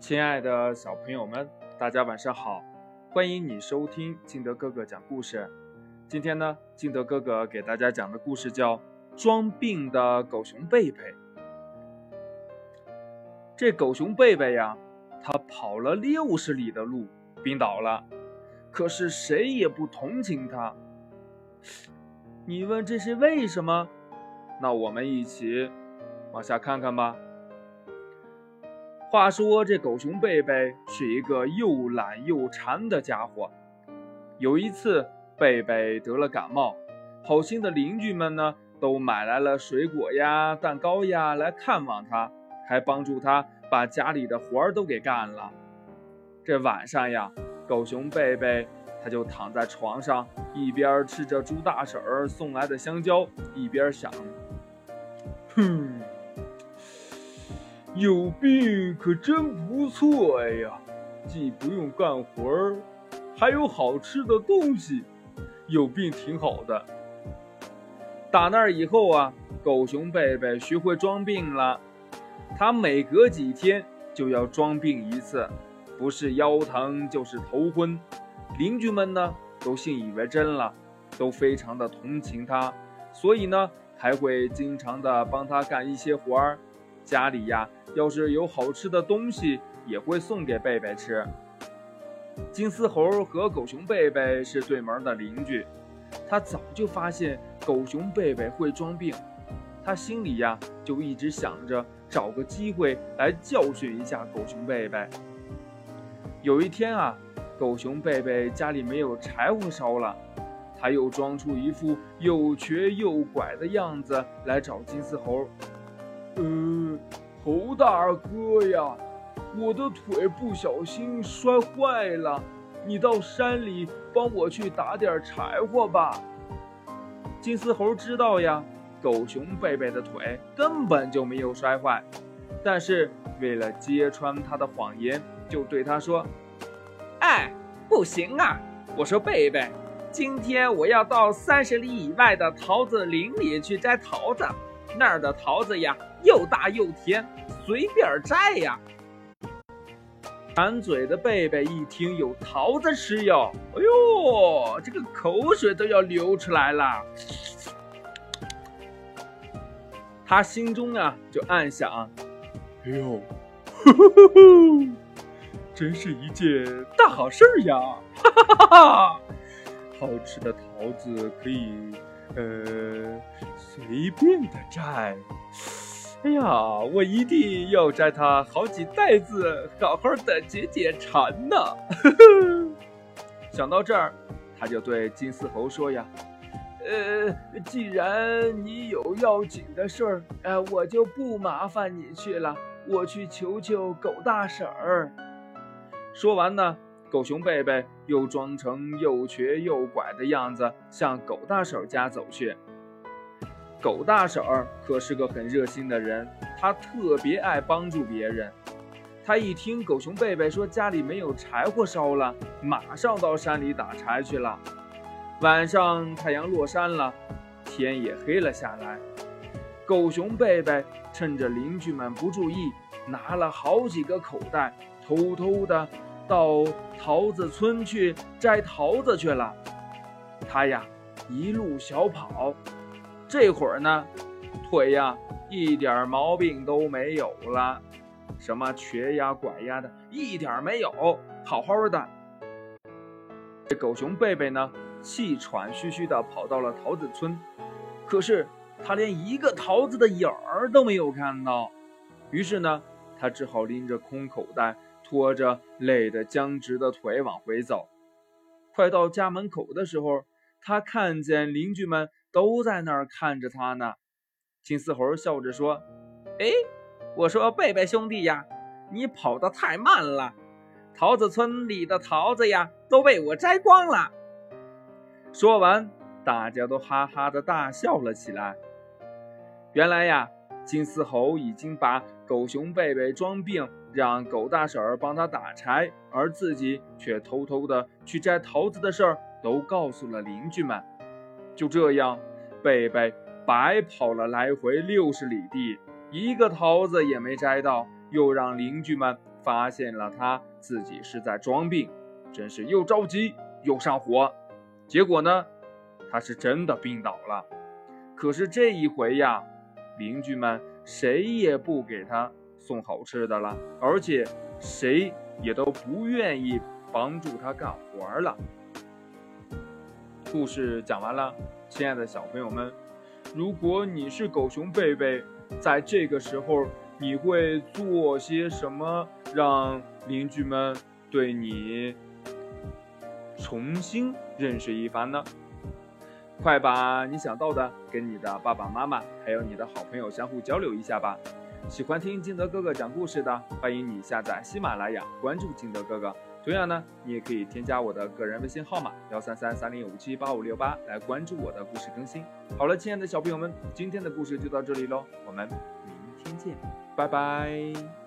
亲爱的小朋友们，大家晚上好！欢迎你收听金德哥哥讲故事。今天呢，金德哥哥给大家讲的故事叫《装病的狗熊贝贝》。这狗熊贝贝呀，他跑了六十里的路，病倒了，可是谁也不同情他。你问这是为什么？那我们一起往下看看吧。话说，这狗熊贝贝是一个又懒又馋的家伙。有一次，贝贝得了感冒，好心的邻居们呢，都买来了水果呀、蛋糕呀来看望他，还帮助他把家里的活儿都给干了。这晚上呀，狗熊贝贝他就躺在床上，一边吃着猪大婶儿送来的香蕉，一边想：哼。有病可真不错呀，既不用干活儿，还有好吃的东西，有病挺好的。打那以后啊，狗熊贝贝学会装病了。他每隔几天就要装病一次，不是腰疼就是头昏。邻居们呢都信以为真了，都非常的同情他，所以呢还会经常的帮他干一些活儿。家里呀，要是有好吃的东西，也会送给贝贝吃。金丝猴和狗熊贝贝是对门的邻居，他早就发现狗熊贝贝会装病，他心里呀就一直想着找个机会来教训一下狗熊贝贝。有一天啊，狗熊贝贝家里没有柴火烧了，他又装出一副又瘸又拐的样子来找金丝猴。呃，猴大哥呀，我的腿不小心摔坏了，你到山里帮我去打点柴火吧。金丝猴知道呀，狗熊贝贝的腿根本就没有摔坏，但是为了揭穿他的谎言，就对他说：“哎，不行啊！我说贝贝，今天我要到三十里以外的桃子林里去摘桃子。”那儿的桃子呀，又大又甜，随便摘呀。馋嘴的贝贝一听有桃子吃哟，哎呦，这个口水都要流出来了。他心中啊就暗想：哎呦，真是一件大好事呀！哈哈哈哈，好吃的桃子可以。呃，随便的摘。哎呀，我一定要摘它好几袋子，好好的解解馋呢。想到这儿，他就对金丝猴说呀：“呃，既然你有要紧的事儿，呃，我就不麻烦你去了，我去求求狗大婶儿。”说完呢。狗熊贝贝又装成又瘸又拐的样子，向狗大婶家走去。狗大婶儿可是个很热心的人，她特别爱帮助别人。她一听狗熊贝贝说家里没有柴火烧了，马上到山里打柴去了。晚上太阳落山了，天也黑了下来。狗熊贝贝趁着邻居们不注意，拿了好几个口袋，偷偷的。到桃子村去摘桃子去了，他呀一路小跑，这会儿呢腿呀一点毛病都没有了，什么瘸呀拐呀的，一点没有，好好的。这狗熊贝贝呢气喘吁吁的跑到了桃子村，可是他连一个桃子的影儿都没有看到，于是呢他只好拎着空口袋。拖着累得僵直的腿往回走，快到家门口的时候，他看见邻居们都在那儿看着他呢。金丝猴笑着说：“哎，我说贝贝兄弟呀，你跑得太慢了，桃子村里的桃子呀都被我摘光了。”说完，大家都哈哈的大笑了起来。原来呀，金丝猴已经把狗熊贝贝装病。让狗大婶儿帮他打柴，而自己却偷偷的去摘桃子的事儿都告诉了邻居们。就这样，贝贝白跑了来回六十里地，一个桃子也没摘到，又让邻居们发现了他自己是在装病，真是又着急又上火。结果呢，他是真的病倒了。可是这一回呀，邻居们谁也不给他送好吃的了，而且谁也都不愿意帮助他干活了。故事讲完了，亲爱的小朋友们，如果你是狗熊贝贝，在这个时候。你会做些什么让邻居们对你重新认识一番呢？快把你想到的跟你的爸爸妈妈还有你的好朋友相互交流一下吧。喜欢听金德哥哥讲故事的，欢迎你下载喜马拉雅，关注金德哥哥。同样呢，你也可以添加我的个人微信号码幺三三三零五七八五六八来关注我的故事更新。好了，亲爱的小朋友们，今天的故事就到这里喽，我们明天见。拜拜。